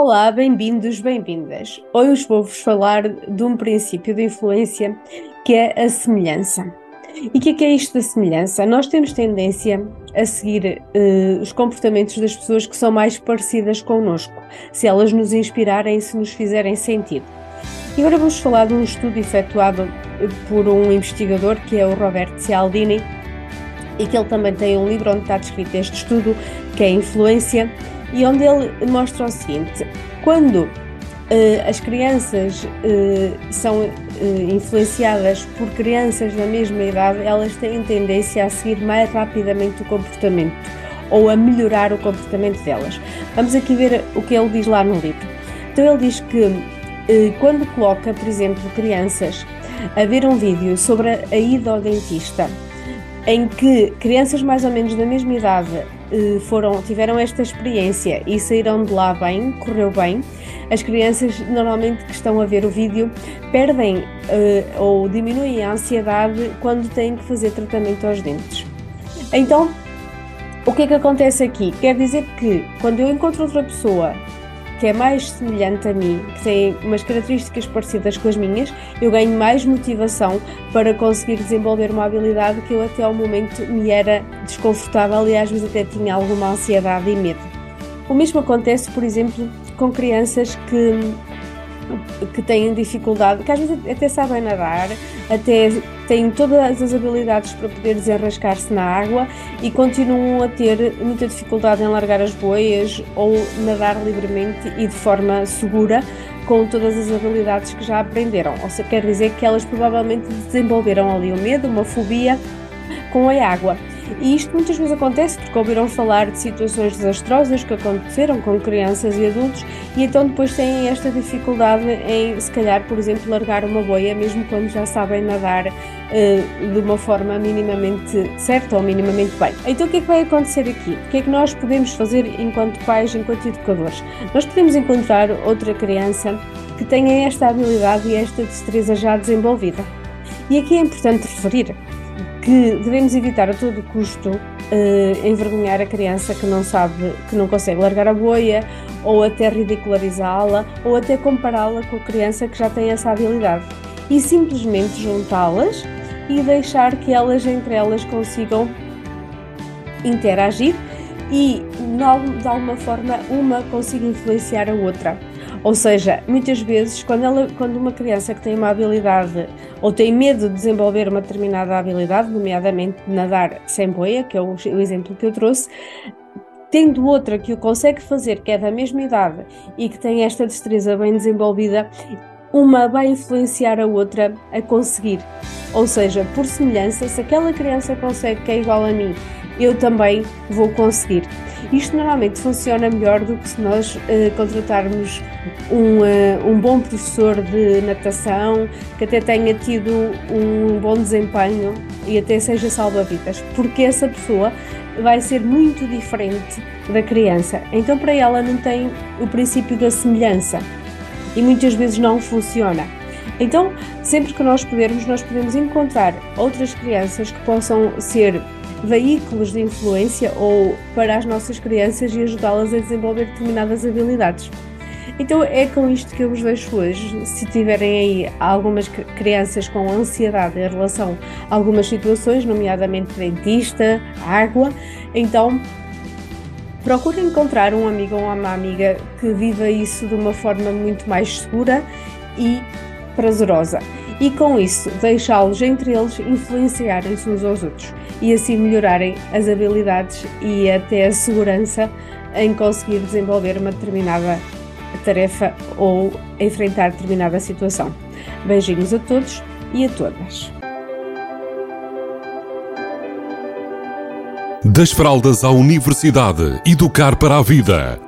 Olá, bem-vindos, bem-vindas. Hoje vou-vos falar de um princípio de influência que é a semelhança. E o que, é que é isto da semelhança? Nós temos tendência a seguir uh, os comportamentos das pessoas que são mais parecidas connosco, se elas nos inspirarem, se nos fizerem sentido. E agora vamos falar de um estudo efetuado por um investigador que é o Roberto Cialdini e que ele também tem um livro onde está descrito este estudo, que é Influência e onde ele mostra o seguinte: quando uh, as crianças uh, são uh, influenciadas por crianças da mesma idade, elas têm tendência a seguir mais rapidamente o comportamento ou a melhorar o comportamento delas. Vamos aqui ver o que ele diz lá no livro. Então, ele diz que quando coloca, por exemplo, crianças a ver um vídeo sobre a ida ao dentista, em que crianças mais ou menos da mesma idade foram, tiveram esta experiência e saíram de lá bem, correu bem, as crianças normalmente que estão a ver o vídeo perdem uh, ou diminuem a ansiedade quando têm que fazer tratamento aos dentes. Então, o que é que acontece aqui? Quer dizer que quando eu encontro outra pessoa que é mais semelhante a mim, que tem umas características parecidas com as minhas, eu ganho mais motivação para conseguir desenvolver uma habilidade que eu até ao momento me era desconfortável e às vezes até tinha alguma ansiedade e medo. O mesmo acontece, por exemplo, com crianças que que têm dificuldade, que às vezes até sabem nadar, até têm todas as habilidades para poder desenrascar-se na água e continuam a ter muita dificuldade em largar as boias ou nadar livremente e de forma segura com todas as habilidades que já aprenderam. Ou seja, quer dizer que elas provavelmente desenvolveram ali o medo, uma fobia com a água. E isto muitas vezes acontece porque ouviram falar de situações desastrosas que aconteceram com crianças e adultos e então depois têm esta dificuldade em, se calhar, por exemplo, largar uma boia, mesmo quando já sabem nadar uh, de uma forma minimamente certa ou minimamente bem. Então o que é que vai acontecer aqui? O que é que nós podemos fazer enquanto pais, enquanto educadores? Nós podemos encontrar outra criança que tenha esta habilidade e esta destreza já desenvolvida. E aqui é importante referir que devemos evitar a todo custo uh, envergonhar a criança que não sabe, que não consegue largar a boia, ou até ridicularizá-la, ou até compará-la com a criança que já tem essa habilidade. E simplesmente juntá-las e deixar que elas entre elas consigam interagir e de alguma forma uma consiga influenciar a outra. Ou seja, muitas vezes, quando, ela, quando uma criança que tem uma habilidade ou tem medo de desenvolver uma determinada habilidade, nomeadamente nadar sem boia, que é o, o exemplo que eu trouxe, tendo outra que o consegue fazer, que é da mesma idade e que tem esta destreza bem desenvolvida, uma vai influenciar a outra a conseguir. Ou seja, por semelhança, se aquela criança consegue que é igual a mim, eu também vou conseguir. Isto normalmente funciona melhor do que se nós uh, contratarmos um, uh, um bom professor de natação que até tenha tido um bom desempenho e até seja salva-vidas, porque essa pessoa vai ser muito diferente da criança. Então, para ela, não tem o princípio da semelhança e muitas vezes não funciona. Então, sempre que nós pudermos, nós podemos encontrar outras crianças que possam ser veículos de influência ou para as nossas crianças e ajudá-las a desenvolver determinadas habilidades. Então é com isto que eu vos deixo hoje. Se tiverem aí algumas crianças com ansiedade em relação a algumas situações, nomeadamente dentista, água, então procurem encontrar um amigo ou uma amiga que viva isso de uma forma muito mais segura e prazerosa. E com isso, deixá-los entre eles influenciarem-se uns aos outros e assim melhorarem as habilidades e até a segurança em conseguir desenvolver uma determinada tarefa ou enfrentar determinada situação. Beijinhos a todos e a todas. Das fraldas à universidade, educar para a vida.